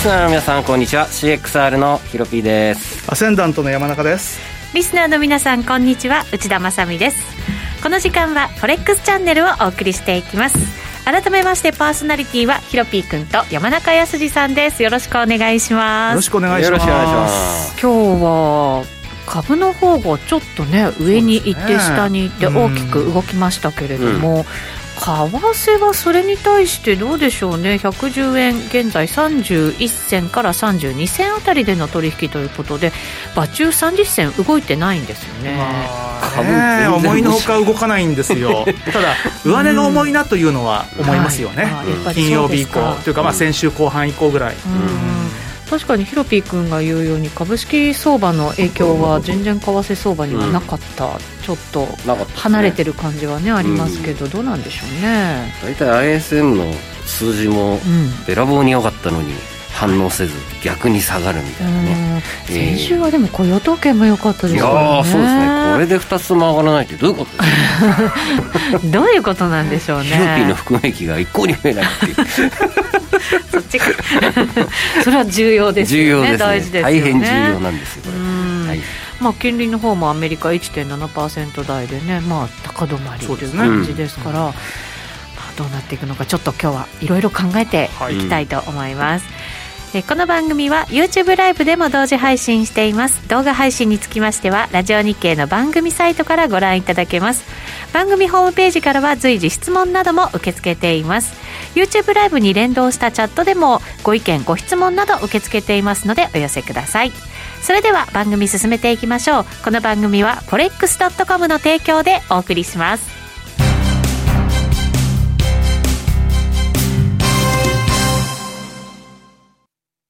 スナーの皆さんこんにちは。CXR のヒロピーです。アセンダントの山中です。リスナーの皆さんこんにちは。内田まさです。この時間はフォレックスチャンネルをお送りしていきます。改めましてパーソナリティはヒロピー君と山中康さんです。よろしくお願いします。よろしくお願いします。今日は株の方がちょっとね上に行って下に行って大きく動きましたけれども、為替はそれに対してどうでしょうね。110円現在31銭から32銭あたりでの取引ということで場中30銭動いてないんですよね、まあ、思いのほか動かないんですよ。ただ上値が重いなというのは思いますよね、はい、金曜日以降。というかまあ先週後半以降ぐらい、うん確かにヒロピー君が言うように株式相場の影響は全然為替相場にはなかった、うん、ちょっと離れてる感じはね、ありますけど、どうなんでしょうね。大体 ISM の数字もべらぼうに良かったのに、反応せず逆に下がるみたいなね、えー、先週はでも雇用統計も良かったですよね。いやそうですね。これで2つも上がらないってどういうことですか？どういうことなんでしょうね。ヒロピーの含み益が一向に増えないって。い うそっちか。それは重要ですよね。重要です、ね、大事です、ね、大変重要なんですよこれ、はい。まあ、金利の方もアメリカ1.7%台でね、まあ、高止まりという感じですから、まあ、どうなっていくのかちょっと今日はいろいろ考えていきたいと思います。はいこの番組は YouTube ライブでも同時配信しています。動画配信につきましてはラジオ日経の番組サイトからご覧いただけます。番組ホームページからは随時質問なども受け付けています。YouTube ライブに連動したチャットでもご意見ご質問など受け付けていますのでお寄せください。それでは番組進めていきましょう。この番組は forex.com の提供でお送りします。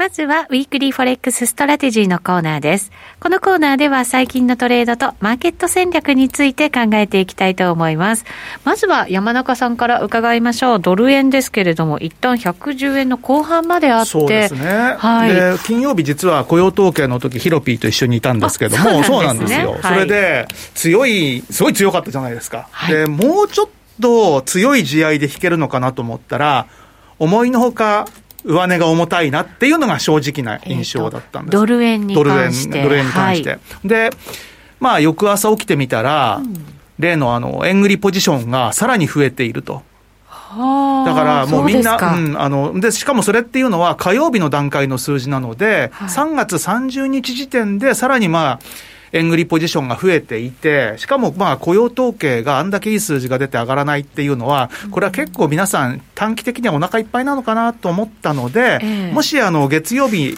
まずは、 Weekly Forex Strategy のコーナーです。このコーナーでは最近のトレードとマーケット戦略について考えていきたいと思います。まずは山中さんから伺いましょう。ドル円ですけれども、一旦110円の後半まであって。そうですね。はい。で、金曜日実は雇用統計の時、ヒロピーと一緒にいたんですけども、そうなんですよ。それで、強い、すごい強かったじゃないですか。はい、で、もうちょっと強い試合で引けるのかなと思ったら、思いのほか上値が重たいなっていうのが正直な印象だったんです、ドル円に関して。ドル円に関して。はい、で、まあ、翌朝起きてみたら、うん、例のあの、円売りポジションがさらに増えていると。だからもうみんな、うん、あのでしかもそれっていうのは火曜日の段階の数字なので、はい、3月30日時点でさらにまあ、円売りポジションが増えていて、しかもまあ雇用統計があんだけいい数字が出て上がらないっていうのは、これは結構皆さん、短期的にはお腹いっぱいなのかなと思ったので、もしあの月曜日、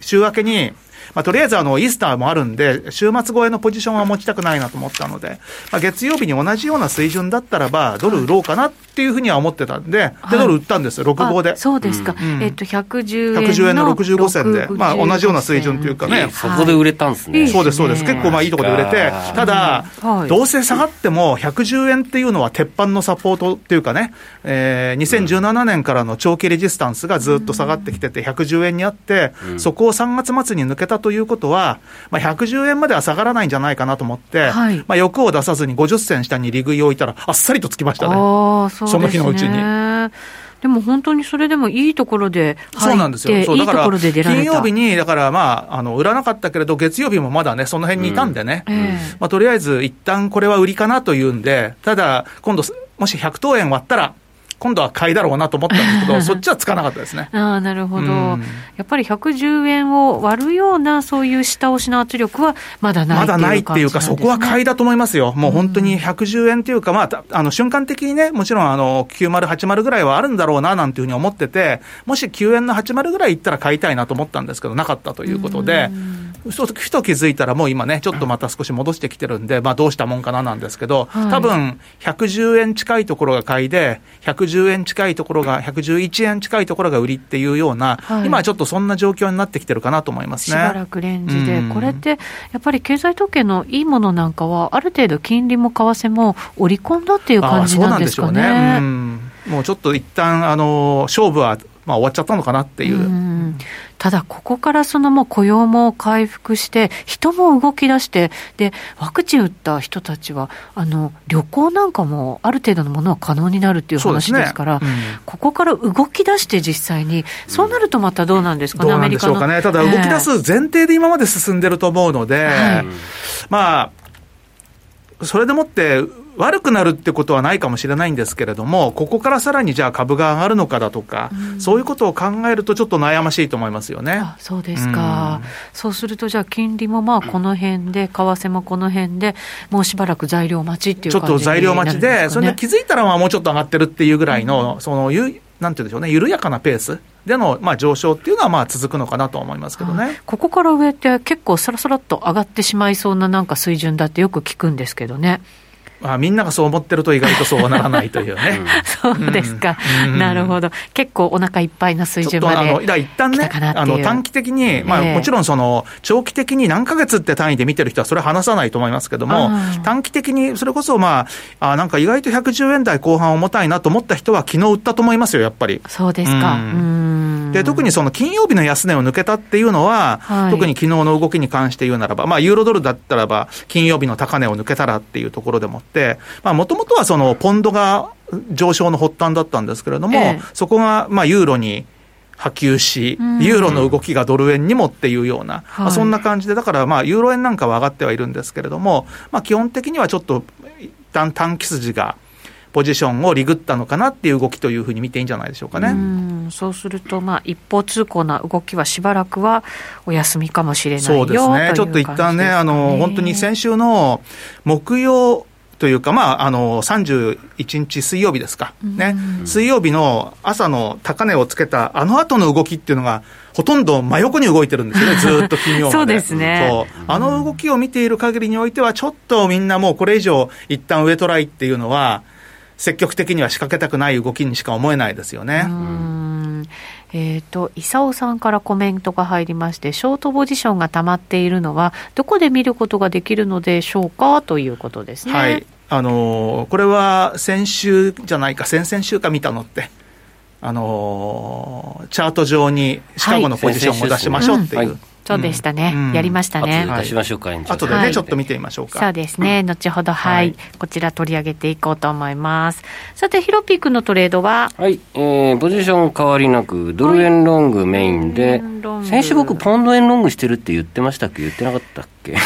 週明けに、まあ、とりあえずあのイースターもあるんで、週末超えのポジションは持ちたくないなと思ったので、まあ、月曜日に同じような水準だったらば、ドル売ろうかなっていうふうには思ってたんで、でドル売ったんですよ、6号で。そうですか、うん、えっと、110円110円の65銭で、まあ、同じような水準というかね、そこで売れたんですね、そうです、そうです、結構まあいいところで売れて、ただ、どうせ下がっても、110円っていうのは鉄板のサポートっていうかね、えー、2017年からの長期レジスタンスがずっと下がってきてて、110円にあって、そこを3月末に抜けたということは、まあ、110円までは下がらないんじゃないかなと思って、はい、まあ、欲を出さずに50銭下に利食いを置いたら、あっさりとつきましたね、そその日のうちに。でも本当にそれでもいいところでそうなんですよ。そうだから金曜日に、だからまあ、あの、売らなかったけれど、月曜日もまだね、その辺にいたんでね、うん、まあ、とりあえず一旦これは売りかなというんで、ただ、今度、もし100等円割ったら、今度は買いだろうなと思ったんですけど、そっちはつかなかったですね。あなるほど、うん、やっぱり110円を割るような、そういう下押しの圧力はまだないまだないっていうか、そこは買いだと思いますよ。もう本当に110円っていうか、まあ、あの瞬間的にね、もちろんあの90、80ぐらいはあるんだろうななんていうふうに思ってて、もし9円の80ぐらいいったら買いたいなと思ったんですけど、なかったということで、ふと気づいたら、もう今ね、ちょっとまた少し戻してきてるんで、まあ、どうしたもんかななんですけど、多分110円近いところが買いで、110円近いところが111円近いところが売りっていうような、はい、今はちょっとそんな状況になってきてるかなと思いますね。しばらくレンジで、うん、これってやっぱり経済統計のいいものなんかは、ある程度金利も為替も織り込んだっていう感じなんですかね。そうね。うん、もうちょっと一旦あの勝負はまあ、終わっちゃったのかなっていう。うただ、ここからそのもう雇用も回復して、人も動き出して、で、ワクチン打った人たちは、あの、旅行なんかもある程度のものは可能になるっていう話ですから、ねうん、ここから動き出して実際に、そうなるとまたどうなんですかね、アメリカの。ね、ただ、動き出す前提で今まで進んでると思うので、はい、まあ、それでもって悪くなるってことはないかもしれないんですけれども、ここからさらにじゃあ株が上がるのかだとか、うん、そういうことを考えると、ちょっと悩ましいと思いますよね。そうですか、うん、そうすると、じゃあ、金利もまあこの辺で、為替もこの辺で、もうしばらく材料待ちっていう、ね、ちょっと材料待ちで、それで気づいたらまあもうちょっと上がってるっていうぐらいの、うん、そのゆなんていうんでしょうね、緩やかなペースでの、まあ、上昇っていうのはまあ続くのかなと思いますけどね、ここから上って結構さらさらっと上がってしまいそうななんか水準だってよく聞くんですけどね。まあ、みんながそう思ってると意外とそうはならないというね。そうですか、うん、なるほど。結構お腹いっぱいな水準まであの、一旦ね、あの、短期的に、まあ、もちろんその、長期的に何ヶ月って単位で見てる人はそれ話さないと思いますけども、短期的に、それこそまあ、あなんか意外と110円台後半重たいなと思った人は昨日売ったと思いますよ、やっぱり。そうですか。で、特にその金曜日の安値を抜けたっていうのは、はい、特に昨日の動きに関して言うならば、まあ、ユーロドルだったらば、金曜日の高値を抜けたらっていうところでもって、もともとはそのポンドが上昇の発端だったんですけれども、ええ、そこがまあユーロに波及し、ユーロの動きがドル円にもっていうような、まあ、そんな感じで、だからまあユーロ円なんかは上がってはいるんですけれども、まあ、基本的にはちょっと一旦短期筋が。ポジションをリグったのかなっていう動きというふうに見ていいんじゃないでしょうかね。うそうすると、まあ、一方通行な動きはしばらくはお休みかもしれないそうですね、ちょっと一旦ね、あの本当に先週の木曜というか、まあ、あの、31日水曜日ですか。ね。水曜日の朝の高値をつけた、あの後の動きっていうのが、ほとんど真横に動いてるんですよね、ずっと金曜日そうですね。あの動きを見ている限りにおいては、ちょっとみんなもうこれ以上、一旦上トライっていうのは、積極的には仕掛けたくない動きにしか思えないですよね。えっ、ー、と、伊佐さんからコメントが入りまして、ショートポジションが溜まっているのは、どこで見ることができるのでしょうかということですね。はい。あのこれは先週じゃないか、先々週か見たのって、あのチャート上にシカゴのポジションを出しましょうっていう。はいそうでしたね、うん、やりましたね。出しましょうか、後でね、ちょっと見てみましょうか。そうですね、後ほど、はい、こちら取り上げていこうと思います。さて、ヒロピークのトレードは？はい、えー、ポジション変わりなく、ドル円ロングメインで、先週僕、ポンド円ロングしてるって言ってましたっけ？言ってなかったっけ？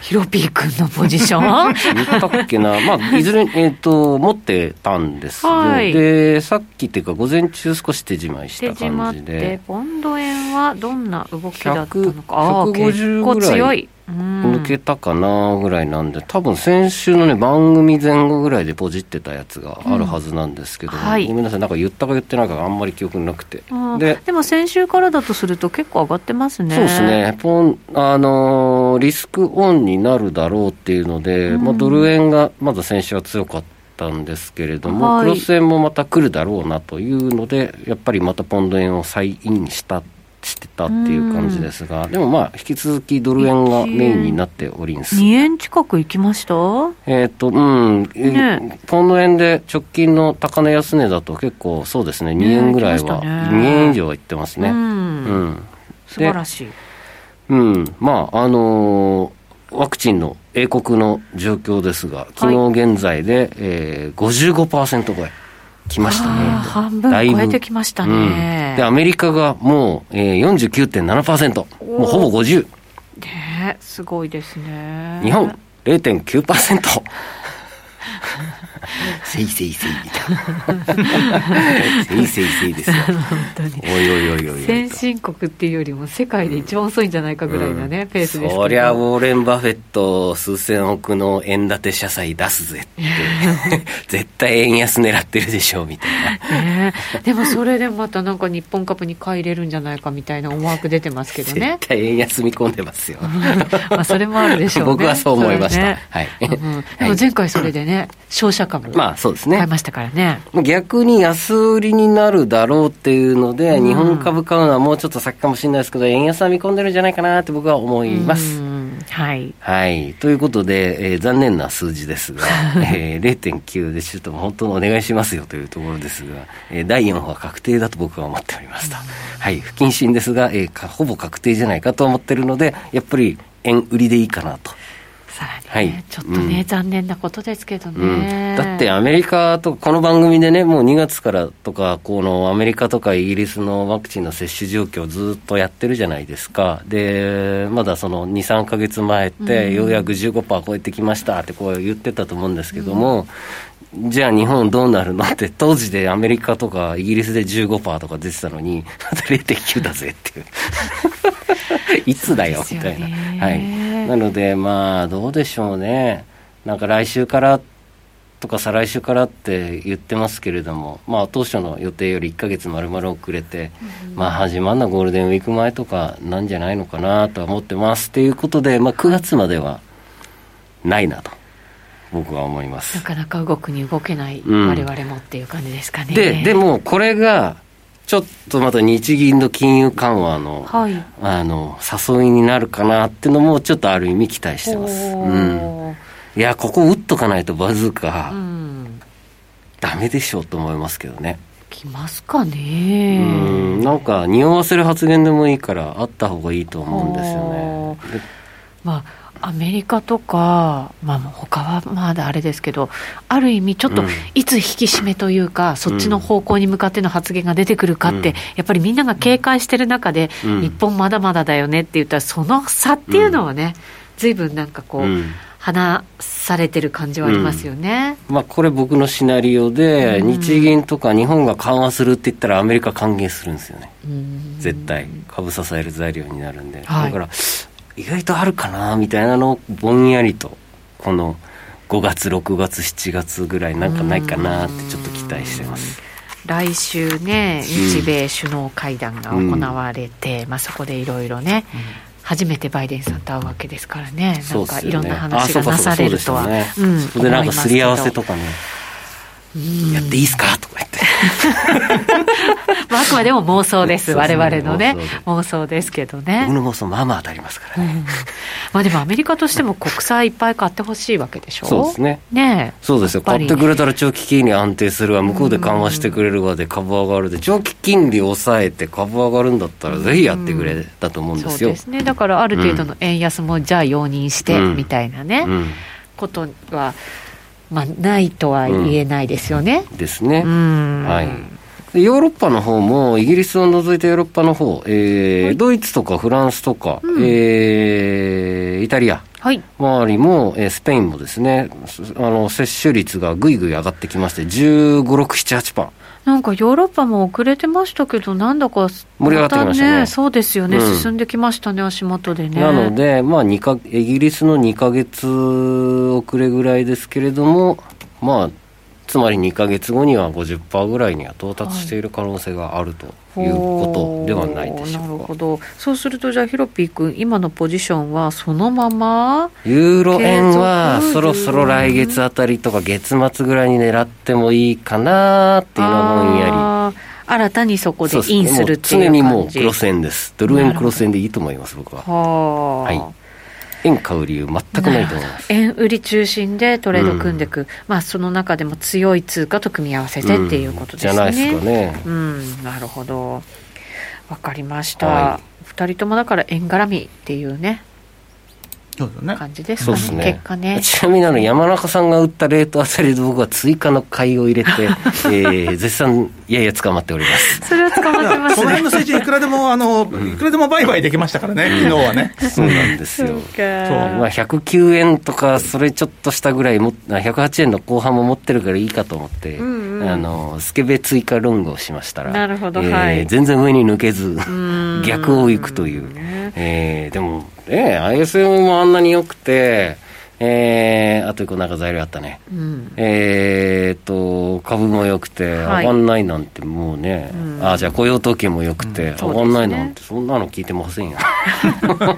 ヒロピー君のポジション？言ったっけな、まあ、いずれ、えっ、ー、と、持ってたんですはい、で、さっきっていうか、午前中少し手締まいした感じで。ポンド円はどんな動きだったのか、150ぐらい。抜けたかなぐらいなんで、多分先週のね、番組前後ぐらいでポジってたやつがあるはずなんですけど、うんはい、ごめんなさい、なんか言ったか言ってないかあんまり記憶なくて。ででも先週からだとすると、結構上がってますね。そうですね、ポンあのー、リスクオンになるだろうっていうので、うん、まあ、ドル円がまだ先週は強かったんですけれども、はい、クロス円もまた来るだろうなというので、やっぱりまたポンド円を再インしたしてたっていう感じですが、でもまあ、引き続きドル円がメインになっております。2円近くいきました？えっ、と、うん、ね、ポンド円で直近の高値安値だと結構そうですね、2円ぐらいは、ね、2円以上はいってますね。うん。うん、素晴らしい。うん、まあ、あのー、ワクチンの英国の状況ですが、昨日現在で、はいえー、55%超え。きましたね。半分超えてきましたね。うん、で、アメリカがもう、えー、49.7%、もうほぼ50。ねすごいですね。日本0.9%。せいせいせいみたいな。せいせいせいですよ。本当に。おいおいおいおい先進国っていうよりも世界で一番遅いんじゃないかぐらいなね、うん、ペースですそりゃウォーレン・バフェット数千億の円建て社債出すぜって。絶対円安狙ってるでしょうみたいな、ね、でもそれでまたなんか日本株に買い入れるんじゃないかみたいな思惑出てますけどね。絶対円安見込んでますよ。まあそれもあるでしょうね。僕はそう思いました、ね、はい、うん、でも前回それでね商社株まあそうですね。買いましたからね。逆に安売りになるだろうっていうので、日本株買うのはもうちょっと先かもしれないですけど円安は見込んでるんじゃないかなって僕は思います、はい、はい、ということで、えー、残念な数字ですが、えー、0.9でちょっと本当にお願いしますよというところですが、えー、第4波は確定だと僕は思っておりました、はい、不謹慎ですが、えー、ほぼ確定じゃないかと思ってるのでやっぱり円売りでいいかなと。さらに、ね、はい、ちょっとね、うん、残念なことですけどね、うん、だってアメリカとこの番組でね、もう2月からとか、このアメリカとかイギリスのワクチンの接種状況をずっとやってるじゃないですか、でまだその2、3か月前って、ようやく15%超えてきましたってこう言ってたと思うんですけども、うん、じゃあ日本どうなるのって、当時でアメリカとかイギリスで15%とか出てたのに、また0.9だぜっていう。いつだよみたいな。はい、なので、まあ、どうでしょうね、なんか来週からとか再来週からって言ってますけれども、まあ、当初の予定より1か月まるまる遅れて、うん、まあ、始まるのはゴールデンウィーク前とかなんじゃないのかなとは思ってます。ということで、まあ、9月まではないなと。僕は思います。なかなか動くに動けない、われわれもっていう感じですかね。ででもこれがちょっとまた日銀の金融緩和のはい、あの誘いになるかなっていうのもちょっとある意味期待してます、うん、いやここ打っとかないとバズーカ、うん、ダメでしょうと思いますけどね。きますかね。うん。なんか匂わせる発言でもいいからあった方がいいと思うんですよね。まあアメリカとか、まあ、他はまだあれですけど、ある意味、ちょっといつ引き締めというか、うん、そっちの方向に向かっての発言が出てくるかって、うん、やっぱりみんなが警戒してる中で、うん、日本まだまだだよねって言ったら、その差っていうのはね、ずいぶんなんかこう、話されてる感じはありますよね、まあ、これ、僕のシナリオで、日銀とか日本が緩和するって言ったら、アメリカ歓迎するんですよね、絶対、株支える材料になるんで。はい、だから意外とあるかなみたいなのをぼんやりとこの5月6月7月ぐらいなんかないかなってちょっと期待してます。来週ね日米首脳会談が行われて、うん、まあ、そこでいろいろね、うん、初めてバイデンさんと会うわけですからね、なんかいろんな話がなされるとは、それでなんかすり合わせとかね。やっていいですか？とか まあ、あくまでも妄想です、われわれのね、妄想で。すけどね。僕の妄想、まあまあ当たりますから。ね。うん、まあでも、アメリカとしても国債いっぱい買ってほしいわけでしょ？そうですね。ねそうですよ、買ってくれたら長期金利安定するわ、向こうで緩和してくれるわで株上がるで、長期金利抑えて株上がるんだったら、ぜひやってくれたと思うんですよ。そうですね、だからある程度の円安も、じゃあ容認して、みたいなね、ことは。まあ、ないとは言えないですよね。うん、ですね。はい。ヨーロッパの方も、イギリスを除いてヨーロッパの方、えー、はい、ドイツとかフランスとか、うん、えー、イタリア周りも、えー、スペインもですね、あの接種率がぐいぐい上がってきまして、15、6、7、8%。なんかヨーロッパも遅れてましたけど、なんだか、盛り上がってきましたね、ね、そうですよね、うん、進んできましたね、足元でね。なので、まあ、かイギリスの2か月遅れぐらいですけれども、まあ、つまり2か月後には50%ぐらいには到達している可能性があるということではないでしょうか、なるほど。そうするとじゃあヒロピー君今のポジションはそのままユーロ円はそろそろ来月あたりとか月末ぐらいに狙ってもいいかなっていうのはぼんやり新たにそこでインするっていう常にもうクロス円です。ドル円クロス円でいいと思います僕は。はい円買う理由全くないと思います。円売り中心でトレード組んでいく、うん、まあその中でも強い通貨と組み合わせてっていうことですね、うん、じゃないですかね。うん。なるほど。わかりました、はい、2人ともだから円絡みっていうね感じですかね、ね結果ね。ちなみにあの山中さんが打ったレートあたりで僕は追加の買いを入れて、えー、絶賛やや捕まっております。それは捕まってます、ね、この辺の水準いくらでも、あの、いくらでも売買できましたからね、昨日はね。そうなんですよ。そう。まあ109円とか、それちょっとしたぐらいも、108円の後半も持ってるからいいかと思って、うんうん、あの、スケベ追加ロングをしましたら、なるほど、えー、はい。全然上に抜けず、逆を行くという。えー、でも、え ISM もあんなに良くて、えー、あと一個なんか材料あったね、うん、えーと株も良くて、上がんないなんてもうね、うん、あじゃあ雇用統計も良くて、うん、上がんないなんてそんなの聞いてませんよ。僕、ね、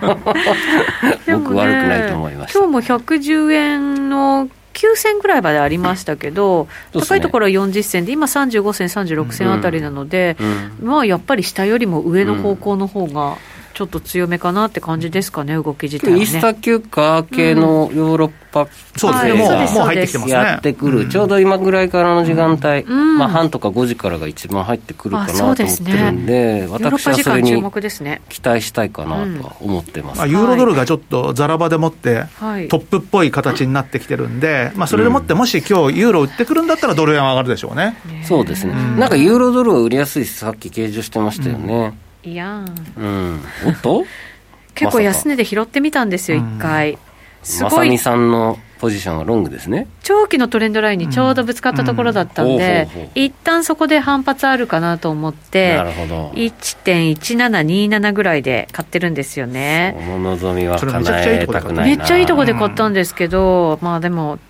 悪くないと思いました。今日も110円の9銭ぐらいまでありましたけど、うん、高いところは40銭で、今35銭、36銭あたりなので、まあやっぱり下よりも上の方向の方が、ちょっと強めかなって感じですかね、動き自体は、ね、イースター休暇系のヨーロッパ、そうですね、もうもう入ってきてますね。やってくる、ちょうど今ぐらいからの時間帯、まあ、半とか5時からが一番入ってくるかなと思ってるんで、私はそれに期待したいかなとは思ってます、まあ、ユーロドルがちょっとざらばでもって、トップっぽい形になってきてるんで、まあ、それでもって、もし今日ユーロ売ってくるんだったら、ドル円上がるでしょうね。そうですね、なんかユーロドルは売りやすいさっき計上してましたよね。いやうん、おっと？結構安値で拾ってみたんですよ、一、回。すごい。まさんのポジションはロングですね。長期のトレンドラインにちょうどぶつかったところだったんで、一旦そこで反発あるかなと思って、なるほど。1.1727ぐらいで買ってるんですよね。その望みは叶えたくないめっちゃいいとこで買ったんですけど、まあでも、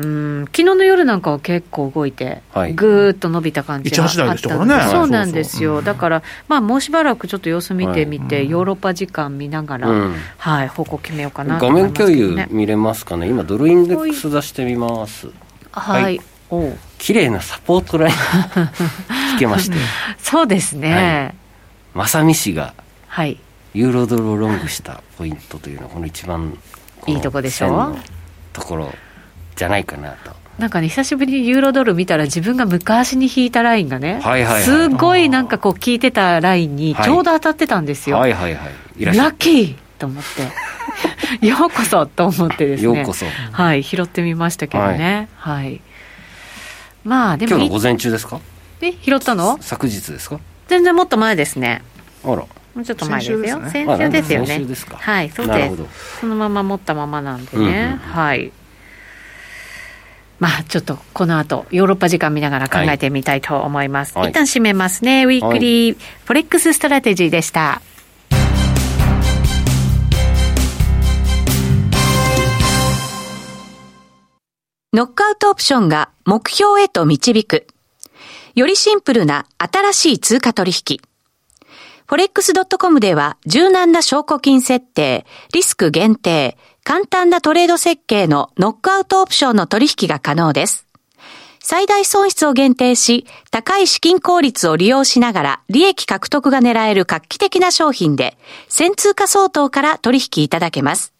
うん。昨日の夜なんかは結構動いて、はい、ぐーっと伸びた感じがあったので、ね、そうなんですよ、だから、まあ、もうしばらくちょっと様子見てみて、はい、ヨーロッパ時間見ながら、うん、はい、方向決めようかなと思います、ね、画面共有見れますかね、今、ドルインデックス出してみます。はい、はい。お綺麗なサポートライン。引けましてそうですね、はい、正美氏が、はい、ユーロドルをロングしたポイントというのはこの一番いいとこでしょ？ところじゃないかなと。なんかね、久しぶりにユーロドル見たら、自分が昔に引いたラインがね、はいはいはい、すごいなんかこう、聞いてたラインにちょうど当たってたんですよ。はい、はい、はいはいラッキーと思って、ようこそと思ってですね、ようこそ。はい、拾ってみましたけどね。はい、はい、まあ、でも。今日の午前中ですか？え、拾ったの？昨日ですか？全然もっと前ですね。あら。もうちょっと前ですよ。先週ですよね。はい、そうです。そのまま持ったままなんでね。うんうんうん、はい。まあ、ちょっとこの後、ヨーロッパ時間見ながら考えてみたいと思います。はい、一旦締めますね。 Weekly Forex Strategy でした。ノックアウトオプションが目標へと導く。よりシンプルな新しい通貨取引。forex.com では柔軟な証拠金設定、リスク限定、簡単なトレード設計のノックアウトオプションの取引が可能です。最大損失を限定し、高い資金効率を利用しながら利益獲得が狙える画期的な商品で、先通貨相当から取引いただけます。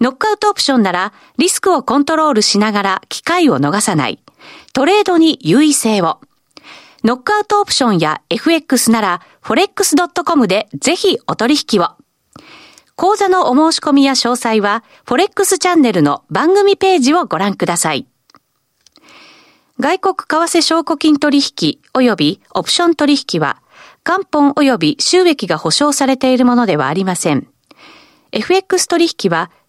ノックアウトオプションなら、リスクをコントロールしながら機会を逃さない。トレードに優位性を。ノックアウトオプションや FX なら、forex.com でぜひお取引を。講座のお申し込みや詳細は、フォレックスチャンネルの番組ページをご覧ください。外国為替証拠金取引及びオプション取引は、元本及び収益が保証されているものではありません。FX 取引は、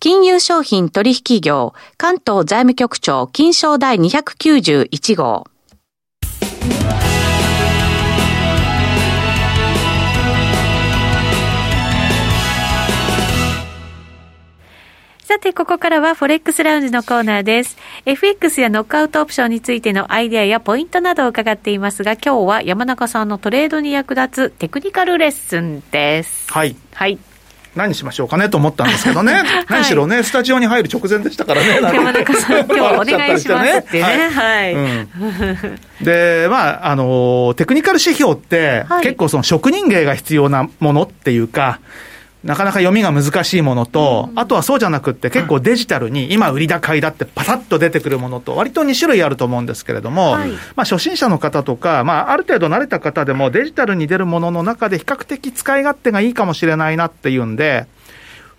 金融商品取引業、関東財務局長、金賞第291号。さて、ここからはフォレックスラウンジのコーナーです。FX やノックアウトオプションについてのアイデアやポイントなどを伺っていますが、今日は山中さんのトレードに役立つテクニカルレッスンです。はい。はい。何しましょうかねと思ったんですけどね、何しろね、スタジオに入る直前でしたからね、山中さん、今日はお願いしますってね。はい。で、まあ、あの、テクニカル指標って、結構その職人芸が必要なものっていうか、なかなか読みが難しいものと、あとはそうじゃなくって結構デジタルに今売り高いだってパタッと出てくるものと割と2種類あると思うんですけれども、はい、まあ初心者の方とか、まあある程度慣れた方でもデジタルに出るものの中で比較的使い勝手がいいかもしれないなっていうんで、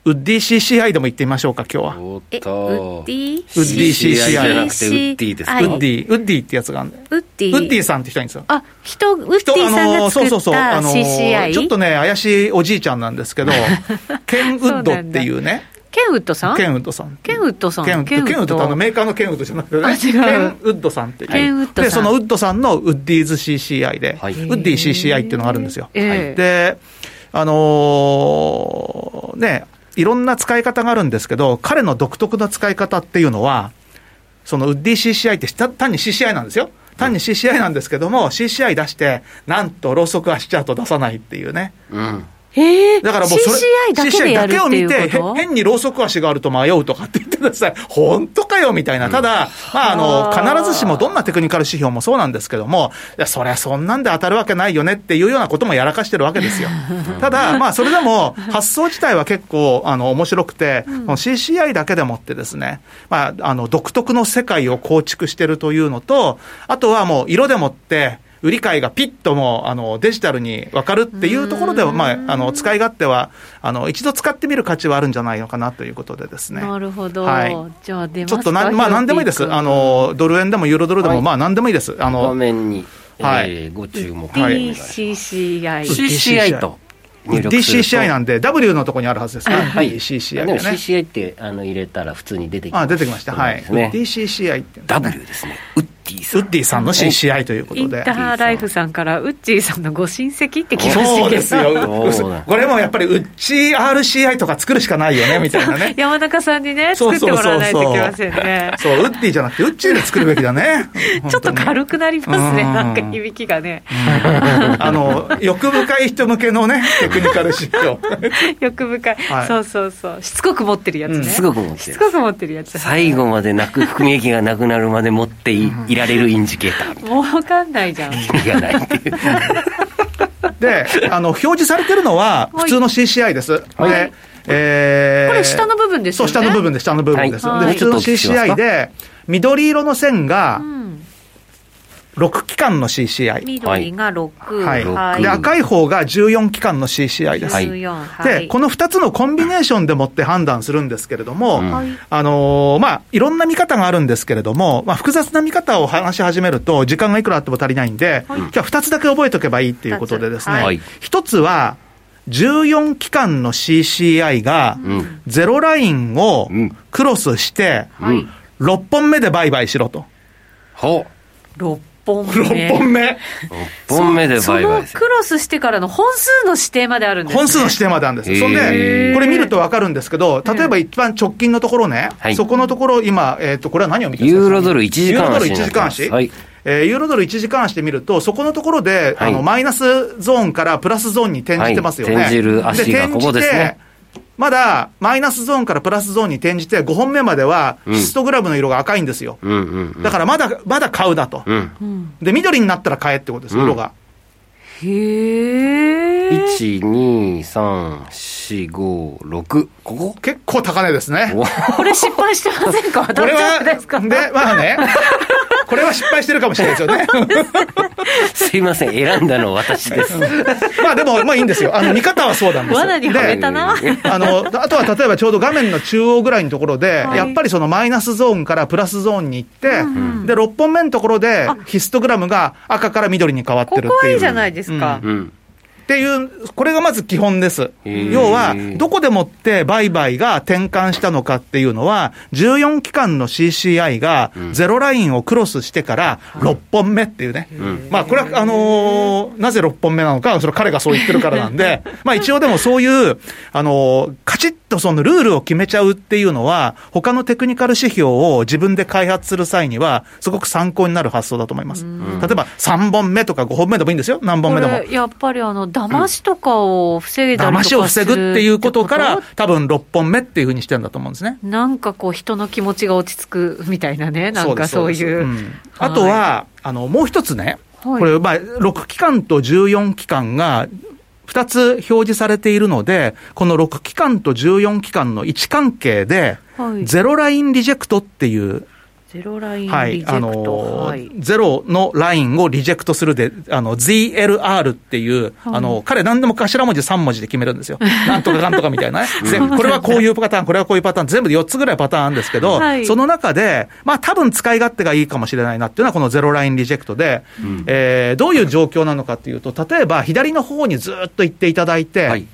ウッディ CCI でも行ってみましょうか、今日は。おっと。ウッディ CCI じゃなくてウッディですウッディ、ウッディってやつがあるんウッディ。ウッディさんって人いんですよ。あ、人、ウッディさんが作った CCI? そうそうそう。あのー、ちょっとね、怪しいおじいちゃんなんですけど、ケンウッドっていうね。ケンウッドさん？ケンウッドさん。ケンウッドさん。ケンウッド。ケンウッドってあのメーカーのケンウッドじゃなくてね。ケンウッドさんっていう。ケンウッドさん。で、そのウッドさんのウッディーズ CCI で、ウッディ CCI っていうのがあるんですよ。で、あのー、ね、いろんな使い方があるんですけど、彼の独特な使い方っていうのは、そのウッディ CCI って単に CCI なんですよ。単に CCI なんですけども、CCI 出して、なんとろうそく足ちゃうと出さないっていうね。うんへだからもうそれ CCI だけでやるっていうこと？CCI だけを見て、変にろうそく足があると迷うとかって言ってください。本当かよみたいな。ただ、まあ、あの、必ずしもどんなテクニカル指標もそうなんですけども、いや、そりゃそんなんで当たるわけないよねっていうようなこともやらかしてるわけですよ。ただ、まあ、それでも、発想自体は結構、あの、面白くて、うん、CCI だけでもってですね、まあ、あの、独特の世界を構築してるというのと、あとはもう、色でもって、売り買いがピッともうあのデジタルに分かるっていうところでは、まあ、あの使い勝手はあの一度使ってみる価値はあるんじゃないのかなということでですね。なるほど。はい、じゃあ出ちょっとな、まあ、なんでもいいです。あのドル円でもユーロドルでも、はい、まあ、なんでもいいです。あの画面に、はい、えー、ご注目。はい、CCI。CCI と。DCCI なんで、W のところにあるはずですね、はい、CCI、ね、CCI ってあの入れたら普通に出てきまあ出てきました、はい、DCCI って、ね、W ですね、ウッディさん。ウッディさんの CCI ということで。インターライフさんから、ウッチーさんのご親戚って聞きましたそうですよ。これもやっぱり、ウッチ RCI とか作るしかないよね、みたいなね。山中さんにね、作ってもらわないといけませんね。そう、ウッディじゃなくて、ウッチーで作るべきだね。ちょっと軽くなりますね、なんか響きがね。あの、欲深い人向けのね、テクニカル指標。欲深い。そうそうそう。しつこく持ってるやつね。しつこく持ってる。しつこく持ってるやつ。最後までなく、含み益がなくなるまで持っていいられるインジケーター。もう分かんないじゃん。意味がない。っていうであの表示されてるのは普通の CCI です、はい、でえー、これ下の部分ですよね。そう下の部分で下の部分です、はい、で普通の CCI で緑色の線が、うん6期間の CCI。緑が6。はい。はい、で、赤い方が14期間の CCI です。14。で、この2つのコンビネーションでもって判断するんですけれども、あのー、まあ、いろんな見方があるんですけれども、まあ、複雑な見方を話し始めると、時間がいくらあっても足りないんで、はい、今日は2つだけ覚えておけばいいっていうことでですね、はい、1つは、14期間の CCI が、ゼロラインをクロスして、6本目で売買しろと。ほう。6本目。6本目。6本目で売買そのクロスしてからの本数の指定まであるんです、ね、本数の指定まであるんです。そんで、これ見ると分かるんですけど、例えば一番直近のところね、はい、そこのところ今、えっ、ー、と、これは何を見てるんですか？ユーロドル1時間足。ユーロドル1時間足。はいえー、ユーロドル1時間足で見ると、そこのところで、はい、あのマイナスゾーンからプラスゾーンに転じてますよね。はい、転じる足がここですね。まだマイナスゾーンからプラスゾーンに転じて、5本目まではヒストグラムの色が赤いんですよ。うんうんうん、だからまだ、まだ買うだと、うん、で、緑になったら買えってことです、色が。へえ。1、2、3、4。456ここ？結構高値ですね。これ失敗してませんか？これはでまあねこれは失敗してるかもしれないですよね。すいません。選んだの私です。まあでもまあいいんですよ。あの見方はそうなんですよ。罠にはめたな。あのあとは例えばちょうど画面の中央ぐらいのところで、はい、やっぱりそのマイナスゾーンからプラスゾーンに行って、うん。うん、で6本目のところでヒストグラムが赤から緑に変わってるっていう。ここはいいじゃないですか、うん。うんっていう、これがまず基本です。要は、どこでもって売買が転換したのかっていうのは、14期間の CCI がゼロラインをクロスしてから6本目っていうね。まあ、これは、あのー、なぜ6本目なのか、それ彼がそう言ってるからなんで、まあ一応でもそういう、あのー、カチッとそのルールを決めちゃうっていうのは、他のテクニカル指標を自分で開発する際には、すごく参考になる発想だと思います。例えば3本目とか5本目でもいいんですよ、何本目でも。やっぱりあの、騙しとかを防いだりとかする、騙しを防ぐっていうことから、多分6本目っていうふうにしてるんだと思うんですね。なんかこう、人の気持ちが落ち着くみたいなね、なんかそういう。ううん、あとは、あの、もう一つね、これ、まあ、6期間と14期間が、2つ表示されているので、この6期間と14期間の位置関係で、ゼロラインリジェクトっていうゼロラインはい、あの、はい、ゼロのラインをリジェクトするで、あの、ZLR っていう、はい、あの、彼何でも頭文字3文字で決めるんですよ。なんとかかんとかみたいなね。これはこういうパターン、これはこういうパターン、全部で4つぐらいパターンあるんですけど、はい、その中で、まあ多分使い勝手がいいかもしれないなっていうのはこのゼロラインリジェクトで、うん、えー、どういう状況なのかっていうと、例えば左の方にずっと行っていただいて、はい、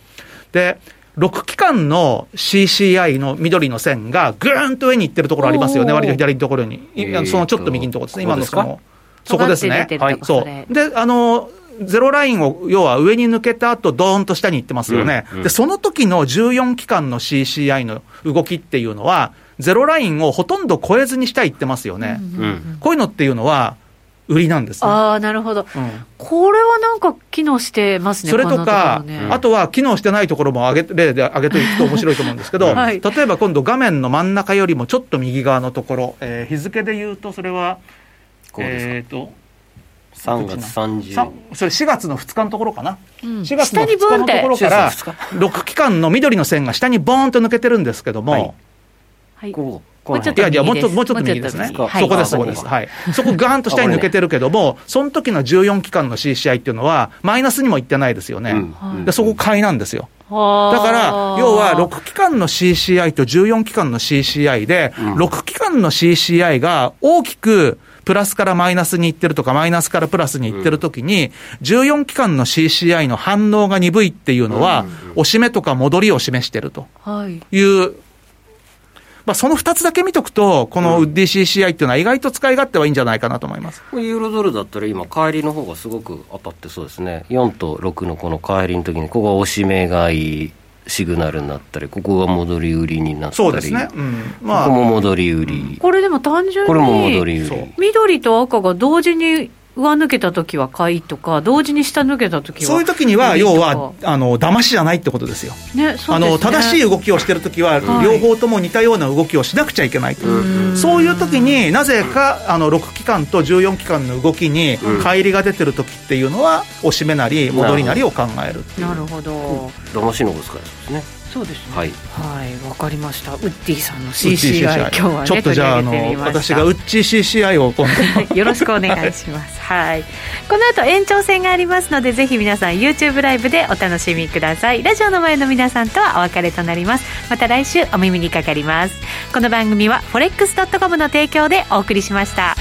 で、6期間の CCI の緑の線がぐーんと上に行ってるところありますよね、割と左のところに。そのちょっと右のところですね、今のその。そこですね。はい。そう。で、あの、ゼロラインを、要は上に抜けた後、ドーンと下に行ってますよね。うんうん、で、その時の14期間の CCI の動きっていうのは、ゼロラインをほとんど超えずに下行ってますよね。うんうん、こういうのっていうのは、売りなんです、ね、ああ、なるほど、うん、これはなんか機能してますね、それとか、ね、あとは機能してないところも上げ例で上げていくと面白いと思うんですけど、はい、例えば今度、画面の真ん中よりもちょっと右側のところ、えー、日付で言うと、それは、えっ、ー、と、3月30それ4月の2日のところかな、うん、4月の2日のところから、6期間の緑の線が下にボーンと抜けてるんですけども、はい、はい、もうちょっといやいや、もうちょっと、もうちょっと右ですね。そこです、そこです。はい。そこガーンと下に抜けてるけども、その時の14期間の CCI っていうのは、マイナスにもいってないですよね。で、そこ買いなんですよ。だから、要は6期間の CCI と14期間の CCI で、6期間の CCI が大きく、プラスからマイナスにいってるとか、マイナスからプラスにいってるときに、14期間の CCI の反応が鈍いっていうのは、押し目とか戻りを示してるというまあ、その2つだけ見とくと、このウッディ CCI っていうのは、意外と使い勝手はいいんじゃないかなと思います、うん、ユーロドルだったら、今、帰りの方がすごく当たってそうですね、4と6のこの帰りの時に、ここが押し目買い。シグナルになったり、ここが戻り売りになったり、そうですね、うん。まあ、ここも戻り売り、これでも単純に、これも戻り売り。緑と赤が同時に上抜けたときは買いとか、同時に下抜けたときはそういうときには、要は、あの騙しじゃないってことですよ。ね、すね。あの正しい動きをしてるときは、両方とも似たような動きをしなくちゃいけないと、はい、そういうときになぜかあの6期間と14期間の動きに乖離が出てるときっていうのは、押し目なり、戻りなりを考えるなるほど。騙しの使いですね。そうですね。はい。はい、わかりました。ウッディさんの CCI 今日はねちょっとじゃああの私がウッチー CCI をよろしくお願いします。はい。この後延長戦がありますのでぜひ皆さん YouTube ライブでお楽しみください。ラジオの前の皆さんとはお別れとなります。また来週お耳にかかります。この番組は forex.com の提供でお送りしました。